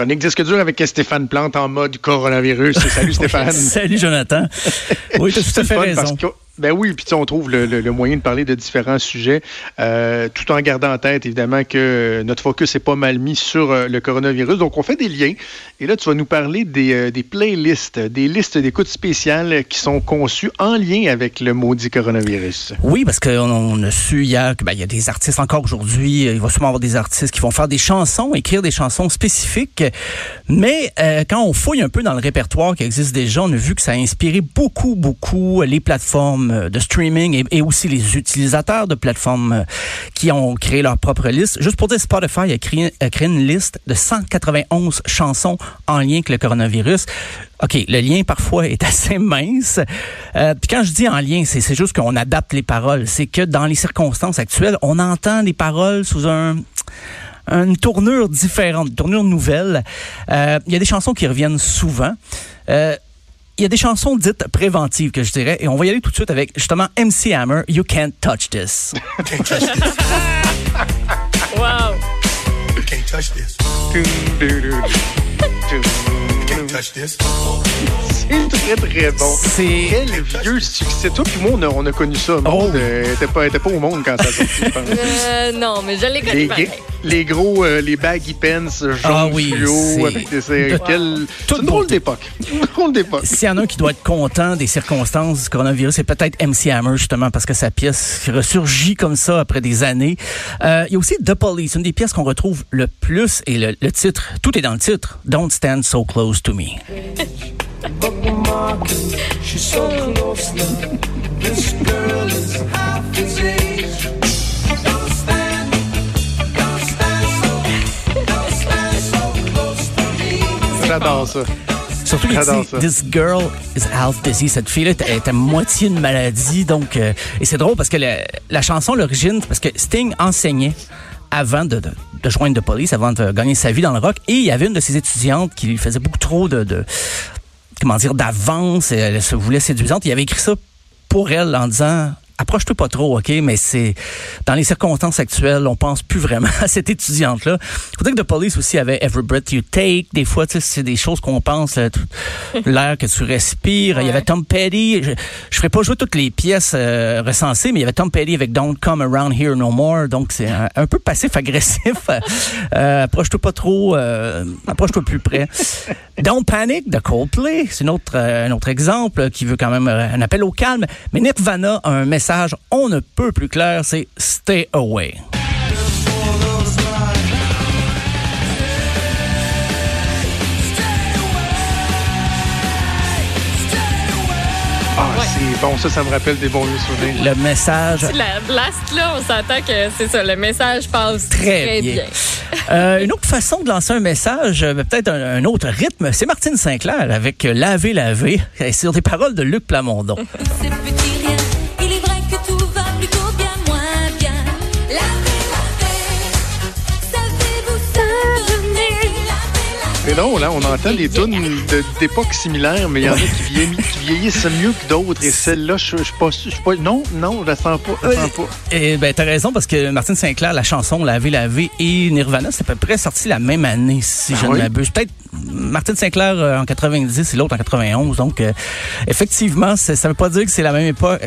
Chronique disque dur avec Stéphane Plante en mode coronavirus. Salut Stéphane. Salut Jonathan. Oui, tu as tout à fait raison. Ben oui, puis on trouve le, moyen de parler de différents sujets, euh, tout en gardant en tête évidemment que notre focus est pas mal mis sur euh, le coronavirus. Donc on fait des liens. Et là, tu vas nous parler des, euh, playlists, des listes d'écoute spéciales qui sont conçues en lien avec le maudit coronavirus. Oui, parce qu'on on a su hier qu'il ben, y a des artistes encore aujourd'hui. Il va sûrement avoir des artistes qui vont faire des chansons, écrire des chansons spécifiques. Mais quand on fouille un peu dans le répertoire qui existe déjà, on a vu que ça a inspiré beaucoup, beaucoup les plateformes euh, de streaming et, aussi les utilisateurs de plateformes euh, qui ont créé leur propre liste. Juste pour dire, Spotify a créé, une liste de 191 chansons en lien avec le coronavirus. OK, le lien parfois est assez mince. Euh, puis quand je dis en lien, c'est juste qu'on adapte les paroles. C'est que dans les circonstances actuelles, on entend les paroles sous un une tournure différente, une tournure nouvelle. Il y a des chansons qui reviennent souvent. Il y a des chansons dites préventives que je dirais, et on va y aller tout de suite avec justement MC Hammer, You Can't Touch This. wow. You can't touch this. C'est très, très bon. C'est. Quel vieux succès. Toi puis moi, on a, on a connu ça. Oh. pas, pas, au monde quand ça euh, non, mais je l'ai connu. Les, gros, euh, les baggy pants jaune ah, oui, fluo avec des quel... C'est une drôle d'époque. d'époque. S'il y en a un qui doit être content des circonstances du coronavirus, c'est peut-être MC Hammer, justement, parce que sa pièce ressurgit comme ça après des années. Euh, il y a aussi The Police, une des pièces qu'on retrouve le plus, et le, le titre, tout est dans le titre, Don't Stand So Close to Me. J'adore ça. Surtout qu'il dit This girl is half dizzy. Cette fille-là est à moitié une maladie. Donc, euh, et c'est drôle parce que la, chanson, l'origine, parce que Sting enseignait avant de, de, joindre The Police, avant de gagner sa vie dans le rock. Et il y avait une de ses étudiantes qui lui faisait beaucoup trop de, de comment dire, d'avance. Elle se voulait séduisante. Il avait écrit ça pour elle en disant approche-toi pas trop, OK? Mais c'est dans les circonstances actuelles, on pense plus vraiment à cette étudiante-là. Faut dire que The Police aussi avait Every Breath You Take. Des fois, c'est des choses qu'on pense, euh, l'air que tu respires. Il y avait Tom Petty. Je, je ferai pas jouer toutes les pièces euh, recensées, mais il y avait Tom Petty avec Don't Come Around Here No More. Donc, c'est un, peu passif-agressif. Euh, approche-toi pas trop. approche-toi plus près. Don't Panic de Coldplay. C'est un autre, un autre exemple qui veut quand même un appel au calme. Mais Nirvana a un message on ne peut plus clair, c'est Stay Away. Ah, c'est bon, ça, ça me rappelle des bons souvenirs. Le message. La blast, là, on s'entend que c'est ça, le message passe très, bien. Euh, une autre façon de lancer un message, euh, peut-être un, autre rythme, c'est Martine Sinclair avec Laver, laver, sur des paroles de Luc Plamondon. C'est drôle, là, on entend des tunes d'époques similaires, mais il y en a qui, vieillissent mieux que d'autres. Et celle-là, je ne suis pas, pas. Non, non, je la sens pas. Je sens pas. Et ben, t'as raison, parce que Martine Sinclair, la chanson Laver, Laver et Nirvana, c'est à peu près sorti la même année, si je ne ah m'abuse. Peut-être Martine Sinclair euh, en 90 et l'autre en 91. Donc, euh, effectivement, ça ne veut pas dire que c'est la même époque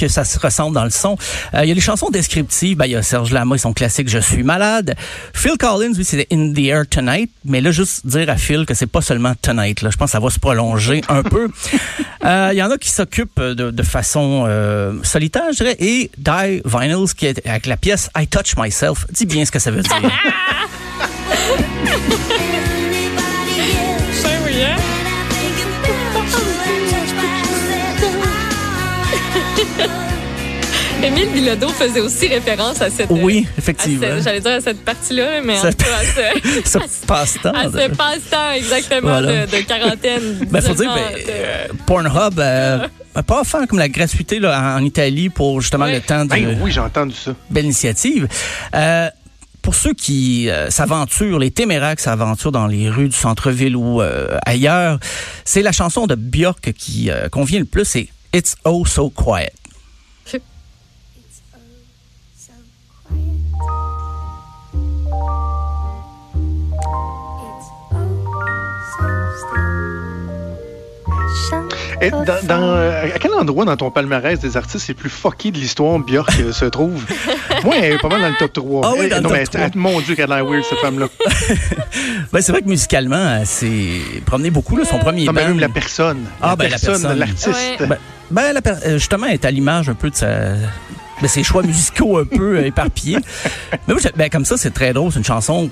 que ça se ressemble dans le son. Euh, il y a les chansons descriptives. Ben, il y a Serge Lama, son classique Je suis malade. Phil Collins, oui, c'était In the Air Tonight. Mais là, juste dire à Phil que c'est pas seulement Tonight. Là. Je pense que ça va se prolonger un peu. Euh, il y en a qui s'occupent de, de, façon euh, solitaire, je dirais. Et Die Vinyls, qui est avec la pièce I Touch Myself. Dis bien ce que ça veut dire. Émile Bilodeau faisait aussi référence à cette. Oui, effectivement. J'allais dire à cette partie-là, mais en tout cas à ce, passe-temps. À ce passe-temps, exactement, de, quarantaine. Ben, faut dire, ben, euh, Pornhub, euh, pas offert comme la gratuité là, en Italie pour justement le temps de. Ben, oui, j'ai entendu ça. Belle initiative. Euh, pour ceux qui s'aventurent, les téméraires qui s'aventurent dans les rues du centre-ville ou ailleurs, c'est la chanson de Björk qui convient le plus, c'est It's Oh So Quiet. Et dans, à quel endroit dans ton palmarès des artistes les plus fuckés de l'histoire Björk se trouve? Moi, elle est pas mal dans le top 3. Ah oui, dans non, le top mais, 3. Mon Dieu, qu'elle a l'air weird, cette femme-là. ben, c'est vrai que musicalement, elle s'est promenée beaucoup. Là, son premier non, band. même la personne. Ah, la ben, personne, l'artiste. Ben, ben la, euh, justement, elle est à l'image un peu de sa de ses choix musicaux un peu euh, éparpillés. Mais moi, ben, comme ça, c'est très drôle. C'est une chanson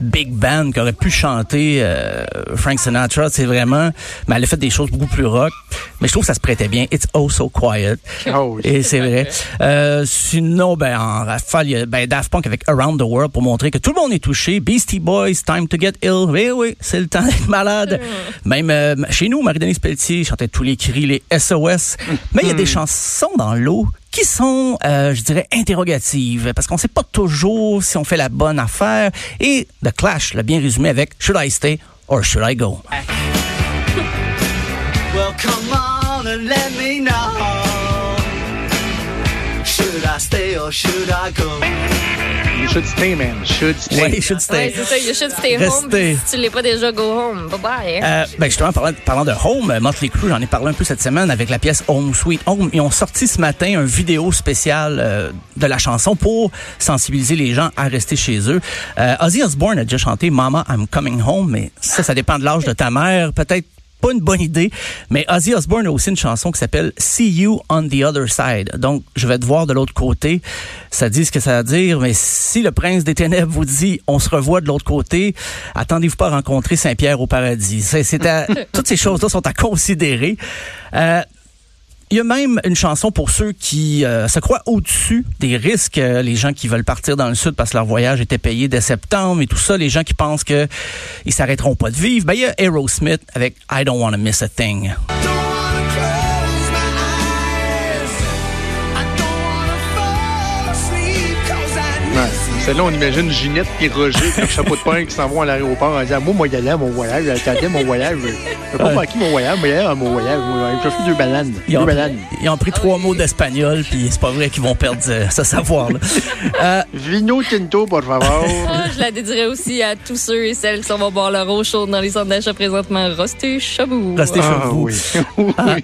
big band qui aurait pu chanter euh, Frank Sinatra. C'est vraiment, mais elle a fait des choses beaucoup plus rock. Mais je trouve que ça se prêtait bien. It's oh so quiet. Oh oui. Et c'est vrai. Euh, sinon, ben en rafale, il y a ben, Daft Punk avec Around the World pour montrer que tout le monde est touché. Beastie Boys, Time to Get Ill. Oui, oui, c'est le temps d'être malade. Même euh, chez nous, Marie-Denise Pelletier chantait tous les cris, les SOS. Mais il y a des chansons dans l'eau sont, euh, je dirais, interrogatives, parce qu'on ne sait pas toujours si on fait la bonne affaire. Et The Clash l'a bien résumé avec Should I Stay or Should I Go? Stay or should I go? You should stay, man. Should stay. Ouais, should stay. Ouais, c'est ça. You should stay home. Si tu l'es pas déjà, go home. Bye bye. Euh, ben justement, parlant, parlant de home, Motley Crue, j'en ai parlé un peu cette semaine avec la pièce Home Sweet Home. Ils ont sorti ce matin un vidéo spécial euh, de la chanson pour sensibiliser les gens à rester chez eux. Euh, Ozzy Osbourne a déjà chanté Mama, I'm Coming Home, mais ça, ça dépend de l'âge de ta mère. Peut-être pas une bonne idée. Mais Ozzy Osbourne a aussi une chanson qui s'appelle See You on the Other Side. Donc, je vais te voir de l'autre côté. Ça dit ce que ça veut dire, mais si le prince des ténèbres vous dit on se revoit de l'autre côté, attendez-vous pas à rencontrer Saint-Pierre au paradis. C'est, à, toutes ces choses-là sont à considérer. Euh, il y a même une chanson pour ceux qui euh, se croient au-dessus des risques, euh, les gens qui veulent partir dans le sud parce que leur voyage était payé dès septembre et tout ça, les gens qui pensent que ils s'arrêteront pas de vivre. Ben il y a Aerosmith avec I Don't Wanna Miss a Thing. Celle-là, on imagine Ginette et Roger avec le chapeau de pain qui s'en vont à l'aéroport en disant Moi, moi, y aller à mon voyage, j'attendais mon voyage. Je ne pas manquer mon voyage, mais à mon voyage. Je fais deux bananes. Ils ont, deux bananes. Ils ont pris trois mots d'espagnol, puis c'est pas vrai qu'ils vont perdre euh, ce savoir-là. Euh, Vino Tinto, por favor. Ah, je la dédierai aussi à tous ceux et celles qui s'en vont boire leur eau chaude dans les centres d'achat présentement. Restez chabou. Restez Ah, chabou. oui. Ah.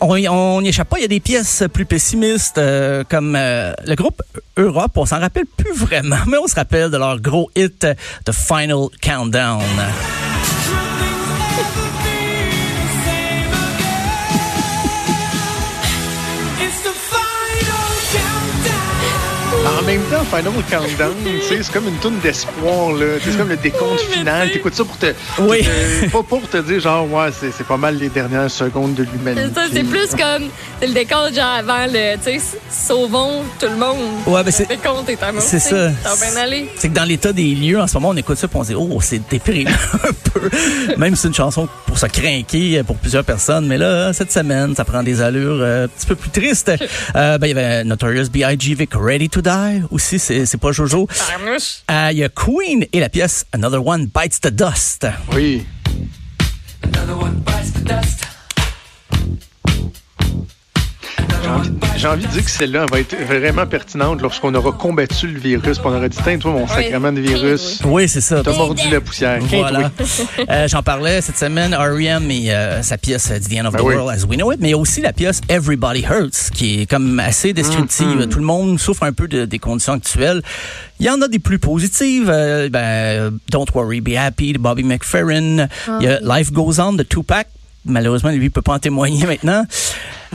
On n'y échappe pas. Il y a des pièces plus pessimistes euh, comme euh, le groupe Europe. On s'en rappelle plus vraiment, mais on se rappelle de leur gros hit The Final Countdown. même temps, Final Countdown, tu sais, c'est comme une toune d'espoir, là. C'est comme le décompte final. T'écoutes ça pour te. Oui. te- pas pour te dire, genre, ouais, c'est pas mal les dernières secondes de l'humanité. C'est ça, c'est plus comme c'est le décompte genre avant le tu sais sauvons tout le monde. Ouais, ben c'est- le décompte est en c'est ça. C'est que dans l'état des lieux, en ce moment, on écoute ça et on se dit, oh, c'est déprimant un peu. Même si c'est une chanson pour se crinquer pour plusieurs personnes. Mais là, cette semaine, ça prend des allures euh, un petit peu plus tristes. Euh, ben, il y avait Notorious B.I.G. avec Ready to Die aussi, c'est c'est pas Jojo. Euh, Il y a Queen et la pièce Another One Bites the Dust. Oui. J'ai envie, j'ai envie de dire que celle-là elle va être vraiment pertinente lorsqu'on aura combattu le virus. On aura dit, tiens, toi, mon sacrement de virus, Oui, c'est ça. t'as mordu la poussière. Voilà. Euh, J'en parlais cette semaine, R.E.M. et euh, sa pièce euh, The End of Ben the oui. World as We Know It, mais il y a aussi la pièce Everybody Hurts, qui est comme assez descriptive. Tout le monde souffre un peu de- des conditions actuelles. Il y en a des plus positives. euh, ben, Don't Worry, Be Happy de Bobby McFerrin. Il y a Life Goes On de Tupac. Malheureusement, lui, peut pas en témoigner maintenant.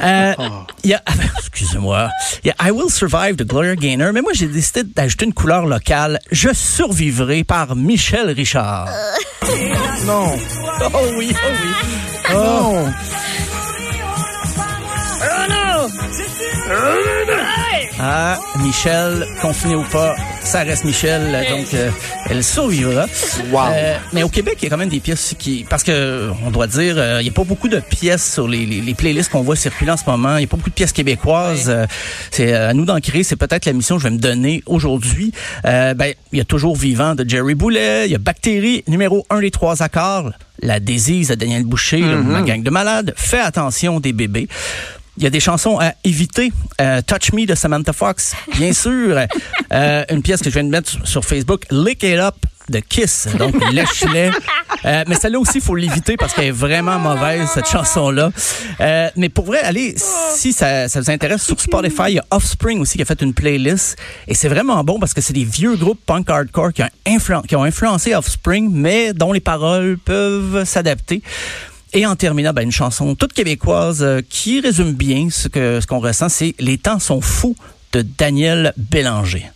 Euh, Il y a, excusez-moi, il y a I Will Survive de Gloria Gaynor, mais moi j'ai décidé d'ajouter une couleur locale. Je survivrai par Michel Richard. Non. Oh oui, oh oui. Non. Ah, Michel, confiné ou pas, ça reste Michel, donc euh, elle survivra. Wow. Euh, mais au Québec, il y a quand même des pièces qui, parce que on doit dire, euh, il n'y a pas beaucoup de pièces sur les, les, les playlists qu'on voit circuler en ce moment. Il n'y a pas beaucoup de pièces québécoises. Euh, c'est à nous d'en créer. C'est peut-être la mission que je vais me donner aujourd'hui. Euh, ben, il y a toujours vivant de Jerry Boulet. Il y a Bactérie numéro un des trois accords. La désise de Daniel Boucher, ma gang de malades. Fais attention des bébés. Il y a des chansons à éviter. Euh, Touch Me de Samantha Fox, bien sûr. Euh, une pièce que je viens de mettre sur- Facebook, Lick It Up de Kiss. Donc, lèche-les. Euh, mais celle-là aussi, il faut l'éviter parce qu'elle est vraiment mauvaise, cette chanson-là. Euh, mais pour vrai, allez, si ça, ça, vous intéresse, sur Spotify, il y a Offspring aussi qui a fait une playlist. Et c'est vraiment bon parce que c'est des vieux groupes punk hardcore qui ont, qui ont influencé Offspring, mais dont les paroles peuvent s'adapter. Et en terminant, ben, une chanson toute québécoise euh, qui résume bien ce que ce qu'on ressent, c'est Les temps sont fous de Daniel Bélanger.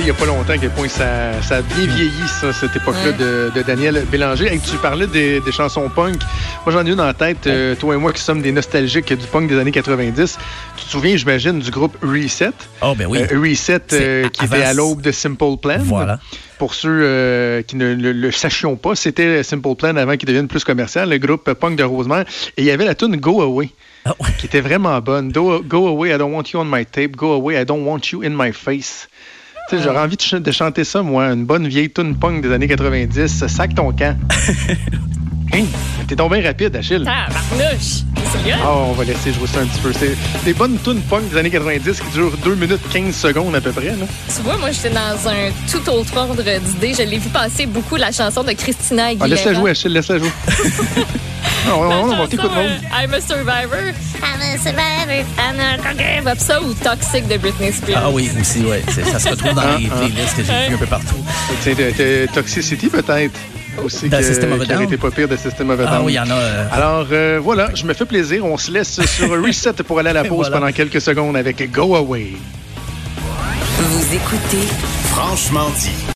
Il n'y a pas longtemps à quel point ça, ça a bien vieilli, ça, cette époque-là de, Daniel Bélanger. Et tu parlais des, chansons punk. Moi, j'en ai une en tête, euh, toi et moi qui sommes des nostalgiques du punk des années 90. Tu te souviens, j'imagine, du groupe Reset? Oh, ben oui. Euh, Reset, euh, qui était à l'aube de Simple Plan. Voilà. Pour ceux qui ne le, sachions pas, c'était Simple Plan avant qu'il devienne plus commercial, le groupe punk de Rosemont. Et il y avait la tune Go Away. Ah qui était vraiment bonne. Go away, I don't want you on my tape. Go away, I don't want you in my face. J'aurais envie de, chanter ça, moi, une bonne vieille tune punk des années 90. Sac ton camp. hey, t'es tombé rapide, Achille. Ah, marnouche! Oh, on va laisser jouer ça un petit peu. C'est des bonnes tunes punk des années 90 qui durent 2 minutes 15 secondes à peu près. Là. Tu vois, moi, j'étais dans un tout autre ordre d'idées. Je l'ai vu passer beaucoup la chanson de Christina Aguilera. Ah, laisse-la jouer, Achille, laisse-la jouer. Non, non, non, écoute, I'm a survivor. I'm a survivor. I'm a survivor. Ça ou Toxic de Britney Spears? Ah oui, aussi, ouais. Ça se retrouve dans ah, les ah. playlists que j'ai vu un peu partout. Toxicity, peut-être aussi de System of a pas pire de System of a Down. Ah oui, il y en a. Euh, Alors euh, voilà, je me fais plaisir. On se laisse sur Reset pour aller à la pause pendant quelques secondes avec Go Away. Vous écoutez Franchement dit.